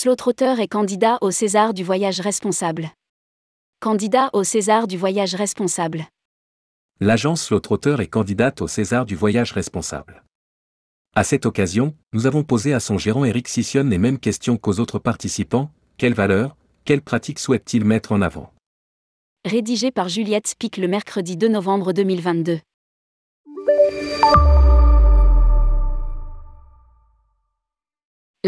Slotrotter est candidat au César du voyage responsable. Candidat au César du voyage responsable. L'agence Slotrotter est candidate au César du voyage responsable. À cette occasion, nous avons posé à son gérant Eric Sissionne les mêmes questions qu'aux autres participants, quelles valeurs, quelles pratiques souhaite-t-il mettre en avant? Rédigé par Juliette Spic le mercredi 2 novembre 2022.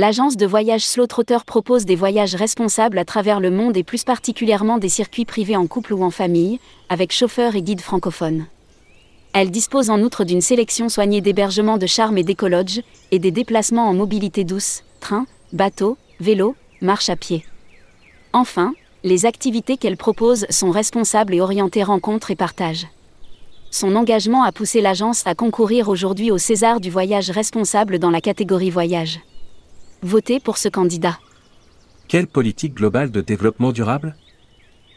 L'agence de voyage Slotrotter propose des voyages responsables à travers le monde et plus particulièrement des circuits privés en couple ou en famille, avec chauffeurs et guides francophones. Elle dispose en outre d'une sélection soignée d'hébergements de charme et d'écologe, et des déplacements en mobilité douce, train, bateau, vélo, marche à pied. Enfin, les activités qu'elle propose sont responsables et orientées rencontres et partage. Son engagement a poussé l'agence à concourir aujourd'hui au César du voyage responsable dans la catégorie voyage. Votez pour ce candidat. Quelle politique globale de développement durable?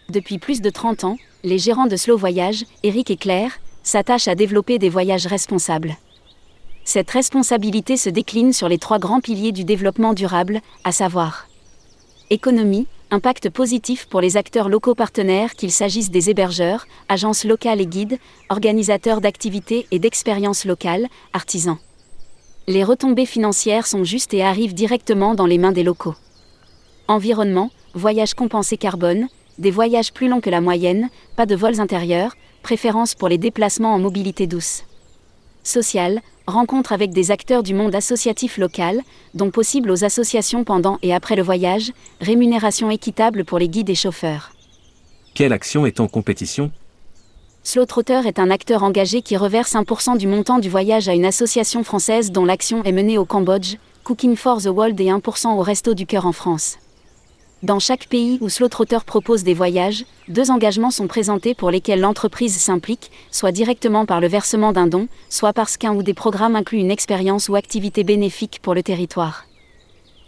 Depuis plus de 30 ans, les gérants de Slow Voyage, Eric et Claire, s'attachent à développer des voyages responsables. Cette responsabilité se décline sur les trois grands piliers du développement durable, à savoir économie, impact positif pour les acteurs locaux partenaires qu'il s'agisse des hébergeurs, agences locales et guides, organisateurs d'activités et d'expériences locales, artisans les retombées financières sont justes et arrivent directement dans les mains des locaux. Environnement, voyages compensés carbone, des voyages plus longs que la moyenne, pas de vols intérieurs, préférence pour les déplacements en mobilité douce. Social, rencontre avec des acteurs du monde associatif local, dont possible aux associations pendant et après le voyage, rémunération équitable pour les guides et chauffeurs. Quelle action est en compétition Slotrotter est un acteur engagé qui reverse 1% du montant du voyage à une association française dont l'action est menée au Cambodge, Cooking for the World et 1% au Resto du Cœur en France. Dans chaque pays où Slotrotter propose des voyages, deux engagements sont présentés pour lesquels l'entreprise s'implique, soit directement par le versement d'un don, soit parce qu'un ou des programmes incluent une expérience ou activité bénéfique pour le territoire.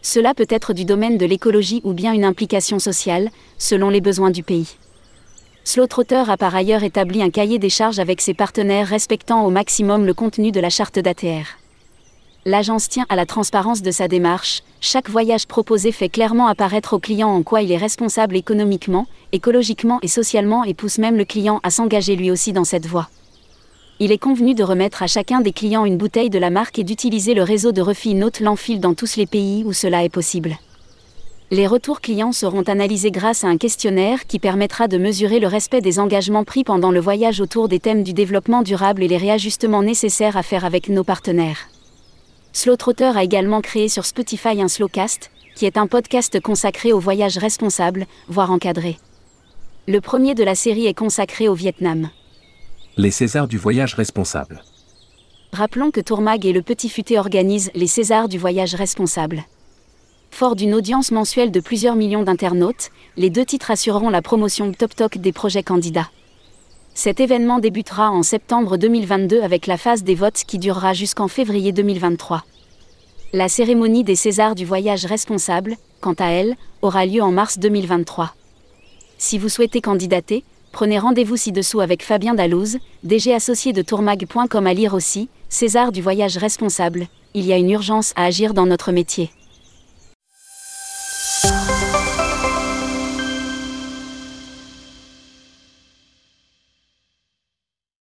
Cela peut être du domaine de l'écologie ou bien une implication sociale, selon les besoins du pays. Slotrotter a par ailleurs établi un cahier des charges avec ses partenaires respectant au maximum le contenu de la charte d'ATR. L'agence tient à la transparence de sa démarche, chaque voyage proposé fait clairement apparaître au client en quoi il est responsable économiquement, écologiquement et socialement et pousse même le client à s'engager lui aussi dans cette voie. Il est convenu de remettre à chacun des clients une bouteille de la marque et d'utiliser le réseau de refit Note L'Enfil dans tous les pays où cela est possible. Les retours clients seront analysés grâce à un questionnaire qui permettra de mesurer le respect des engagements pris pendant le voyage autour des thèmes du développement durable et les réajustements nécessaires à faire avec nos partenaires. Slowtrotter a également créé sur Spotify un Slowcast, qui est un podcast consacré au voyage responsable, voire encadré. Le premier de la série est consacré au Vietnam. Les Césars du voyage responsable. Rappelons que Tourmag et le Petit Futé organisent les Césars du voyage responsable. Fort d'une audience mensuelle de plusieurs millions d'internautes, les deux titres assureront la promotion Top Talk des projets candidats. Cet événement débutera en septembre 2022 avec la phase des votes qui durera jusqu'en février 2023. La cérémonie des Césars du voyage responsable, quant à elle, aura lieu en mars 2023. Si vous souhaitez candidater, prenez rendez-vous ci-dessous avec Fabien Dalouse, DG associé de tourmag.com à lire aussi, César du voyage responsable, il y a une urgence à agir dans notre métier.